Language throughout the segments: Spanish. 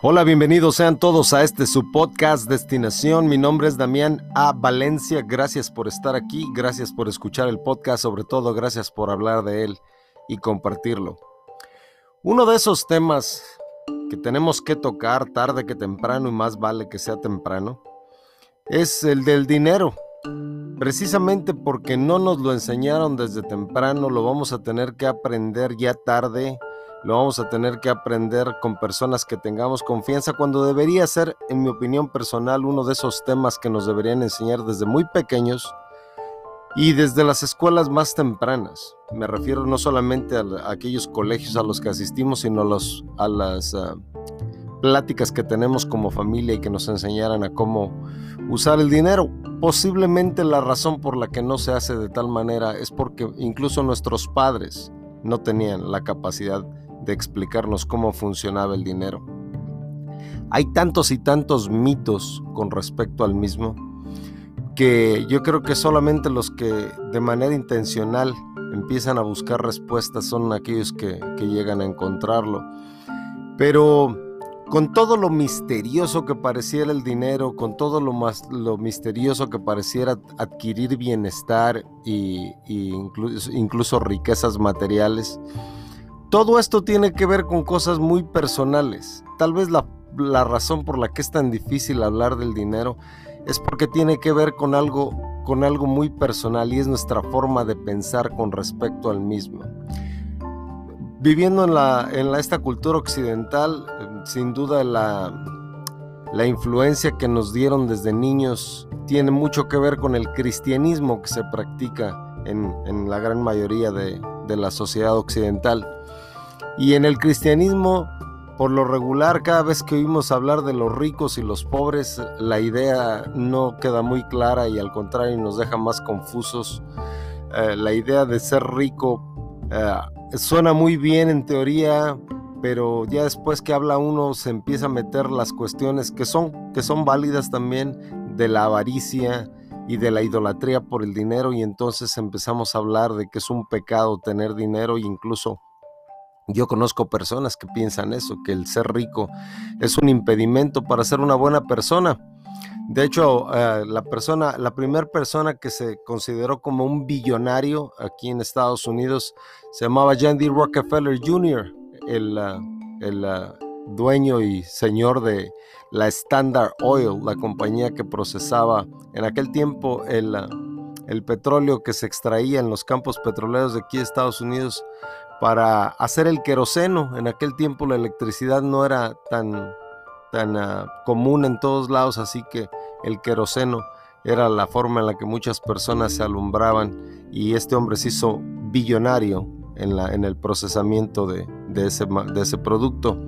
Hola, bienvenidos sean todos a este su podcast Destinación. Mi nombre es Damián A. Valencia. Gracias por estar aquí, gracias por escuchar el podcast, sobre todo gracias por hablar de él y compartirlo. Uno de esos temas que tenemos que tocar tarde que temprano y más vale que sea temprano es el del dinero. Precisamente porque no nos lo enseñaron desde temprano, lo vamos a tener que aprender ya tarde lo vamos a tener que aprender con personas que tengamos confianza cuando debería ser, en mi opinión personal, uno de esos temas que nos deberían enseñar desde muy pequeños y desde las escuelas más tempranas. Me refiero no solamente a, aquellos colegios a los que asistimos, sino a, los, a las ah, pláticas que tenemos como familia y que nos enseñaran a cómo usar el dinero. Posiblemente la razón por la que no se hace de tal manera es porque incluso nuestros padres no tenían la capacidad de explicarnos cómo funcionaba el dinero. Hay tantos y tantos mitos con respecto al mismo que yo creo que solamente los que de manera intencional empiezan a buscar respuestas son aquellos que, llegan a encontrarlo. Pero con todo lo misterioso que pareciera el dinero, con todo lo, más, lo misterioso que pareciera adquirir bienestar y, incluso riquezas materiales, todo esto tiene que ver con cosas muy personales. Tal vez la, razón por la que es tan difícil hablar del dinero es porque tiene que ver con algo, con algo muy personal y es nuestra forma de pensar con respecto al mismo. Viviendo en, la, en esta cultura occidental, sin duda la, la influencia que nos dieron desde niños tiene mucho que ver con el cristianismo que se practica en, en la gran mayoría de, de la sociedad occidental. Y en el cristianismo, por lo regular, cada vez que oímos hablar de los ricos y los pobres, la idea no queda muy clara y al contrario nos deja más confusos. Eh, la idea de ser rico eh, suena muy bien en teoría, pero ya después que habla uno se empieza a meter las cuestiones que son, que son válidas también de la avaricia y de la idolatría por el dinero y entonces empezamos a hablar de que es un pecado tener dinero e incluso yo conozco personas que piensan eso, que el ser rico es un impedimento para ser una buena persona. De hecho, eh, la persona, la primera persona que se consideró como un billonario aquí en Estados Unidos se llamaba John D. Rockefeller Jr., el, uh, el uh, dueño y señor de la Standard Oil, la compañía que procesaba en aquel tiempo el, uh, el petróleo que se extraía en los campos petroleros de aquí de Estados Unidos para hacer el queroseno. En aquel tiempo la electricidad no era tan, tan ah, común en todos lados, así que el queroseno era la forma en la que muchas personas se alumbraban y este hombre se hizo billonario en, el procesamiento de, ese, de ese producto.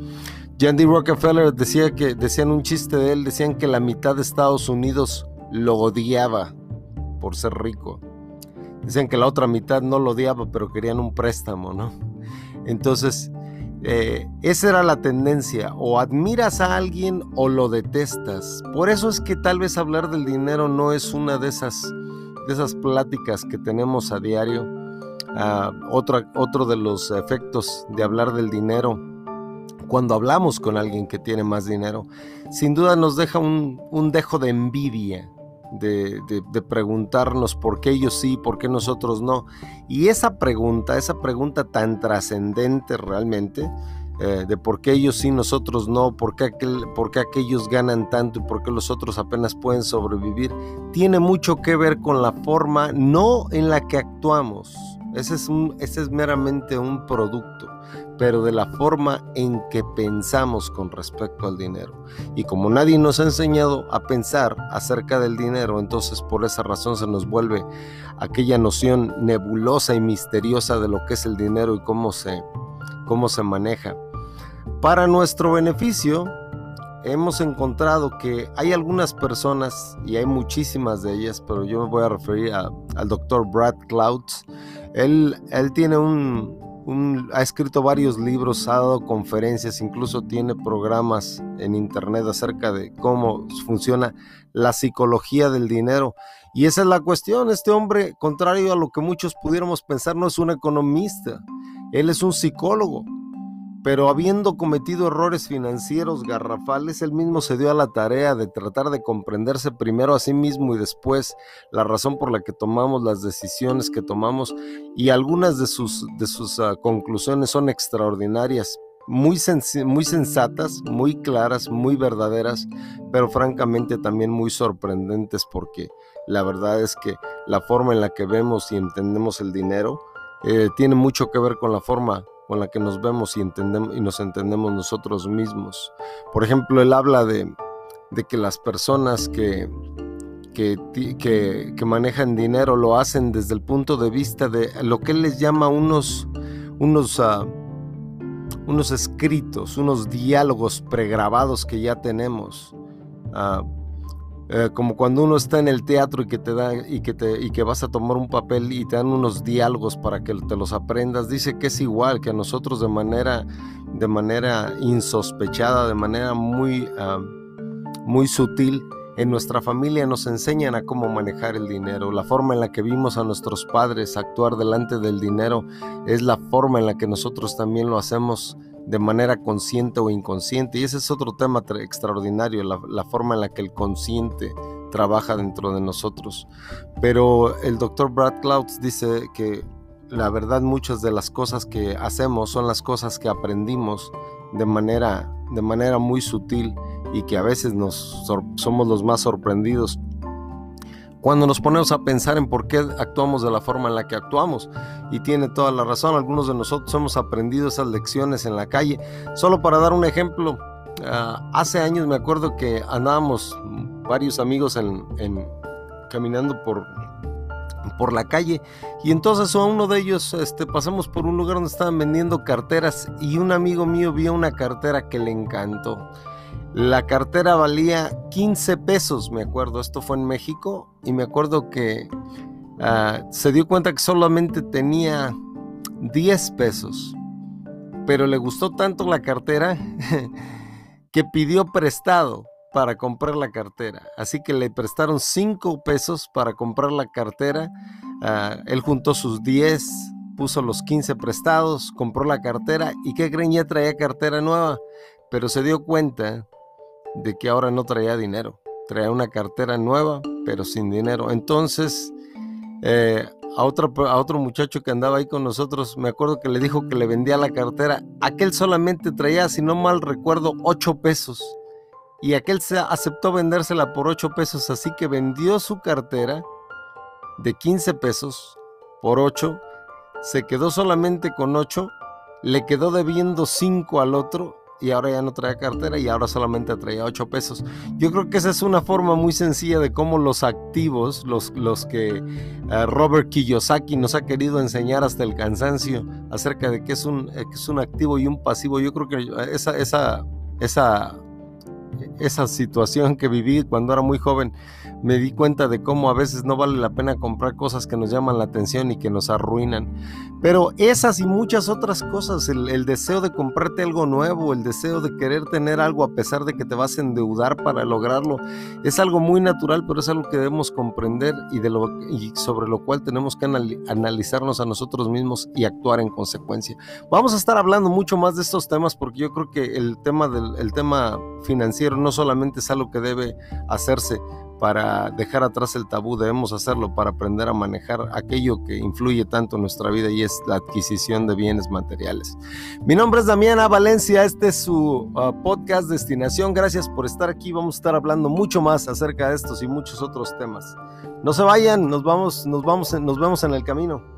John D. Rockefeller decía que, decían un chiste de él, decían que la mitad de Estados Unidos lo odiaba por ser rico. Dicen que la otra mitad no lo odiaba, pero querían un préstamo, ¿no? Entonces, eh, esa era la tendencia, o admiras a alguien o lo detestas. Por eso es que tal vez hablar del dinero no es una de esas, de esas pláticas que tenemos a diario. Ah, otro de los efectos de hablar del dinero, cuando hablamos con alguien que tiene más dinero, sin duda nos deja un, un dejo de envidia de, preguntarnos por qué ellos sí, por qué nosotros no. Y esa pregunta, esa pregunta tan trascendente realmente, eh, de por qué ellos sí, nosotros no, por qué, aquel, por qué aquellos ganan tanto y por qué los otros apenas pueden sobrevivir, tiene mucho que ver con la forma no en la que actuamos. Ese es, un, ese es meramente un producto pero de la forma en que pensamos con respecto al dinero. Y como nadie nos ha enseñado a pensar acerca del dinero, entonces por esa razón se nos vuelve aquella noción nebulosa y misteriosa de lo que es el dinero y cómo se, cómo se maneja. Para nuestro beneficio, hemos encontrado que hay algunas personas, y hay muchísimas de ellas, pero yo me voy a referir al doctor Brad Clouds. Él, él tiene un, ha escrito varios libros, ha dado conferencias, incluso tiene programas en internet acerca de cómo funciona la psicología del dinero. Y esa es la cuestión, este hombre, contrario a lo que muchos pudiéramos pensar, no es un economista, él es un psicólogo. Pero habiendo cometido errores financieros garrafales, él mismo se dio a la tarea de tratar de comprenderse primero a sí mismo y después la razón por la que tomamos las decisiones que tomamos y algunas de sus, de sus uh, conclusiones son extraordinarias, muy, muy sensatas, muy claras, muy verdaderas, pero francamente también muy sorprendentes porque la verdad es que la forma en la que vemos y entendemos el dinero eh, tiene mucho que ver con la forma con la que nos vemos y, entendemos, y nos entendemos nosotros mismos. Por ejemplo, él habla de, que las personas que, que, manejan dinero lo hacen desde el punto de vista de lo que él les llama unos, unos, uh, unos escritos, unos diálogos pregrabados que ya tenemos. Uh, eh, como cuando uno está en el teatro y que te da y que te y que vas a tomar un papel y te dan unos diálogos para que te los aprendas dice que es igual que a nosotros de manera de manera insospechada de manera muy ah, muy sutil en nuestra familia nos enseñan a cómo manejar el dinero. La forma en la que vimos a nuestros padres actuar delante del dinero es la forma en la que nosotros también lo hacemos de manera consciente o inconsciente. Y ese es otro tema extraordinario, la, forma en la que el consciente trabaja dentro de nosotros. Pero el doctor Brad Clouds dice que la verdad muchas de las cosas que hacemos son las cosas que aprendimos de manera, de manera muy sutil y que a veces nos somos los más sorprendidos cuando nos ponemos a pensar en por qué actuamos de la forma en la que actuamos. Y tiene toda la razón, algunos de nosotros hemos aprendido esas lecciones en la calle. Solo para dar un ejemplo, ah, hace años me acuerdo que andábamos varios amigos en, caminando por, por la calle y entonces a uno de ellos este, pasamos por un lugar donde estaban vendiendo carteras y un amigo mío vio una cartera que le encantó. La cartera valía 15 pesos, me acuerdo. Esto fue en México y me acuerdo que ah, se dio cuenta que solamente tenía 10 pesos. Pero le gustó tanto la cartera que pidió prestado para comprar la cartera. Así que le prestaron 5 pesos para comprar la cartera. Ah, él juntó sus 10, puso los 15 prestados, compró la cartera y qué creen ya traía cartera nueva. Pero se dio cuenta de que ahora no traía dinero. Traía una cartera nueva, pero sin dinero. Entonces, eh, a, otro, a otro muchacho que andaba ahí con nosotros, me acuerdo que le dijo que le vendía la cartera. Aquel solamente traía, si no mal recuerdo, 8 pesos. Y aquel se aceptó vendérsela por 8 pesos, así que vendió su cartera de 15 pesos por 8. Se quedó solamente con 8, le quedó debiendo 5 al otro y ahora ya no traía cartera y ahora solamente traía 8 pesos. Yo creo que esa es una forma muy sencilla de cómo los activos, los, los que eh, Robert Kiyosaki nos ha querido enseñar hasta el cansancio acerca de qué es un, eh, es un activo y un pasivo, yo creo que esa, esa, esa, esa situación que viví cuando era muy joven me di cuenta de cómo a veces no vale la pena comprar cosas que nos llaman la atención y que nos arruinan. Pero esas y muchas otras cosas, el, deseo de comprarte algo nuevo, el deseo de querer tener algo a pesar de que te vas a endeudar para lograrlo, es algo muy natural, pero es algo que debemos comprender y, de lo, sobre lo cual tenemos que analizarnos a nosotros mismos y actuar en consecuencia. Vamos a estar hablando mucho más de estos temas porque yo creo que el tema, del, el tema financiero no solamente es algo que debe hacerse para dejar atrás el tabú, debemos hacerlo para aprender a manejar aquello que influye tanto en nuestra vida y es la adquisición de bienes materiales. Mi nombre es Damiana Valencia, este es su uh, podcast Destinación. Gracias por estar aquí, vamos a estar hablando mucho más acerca de estos y muchos otros temas. No se vayan, nos vamos, nos vamos, nos vemos en el camino.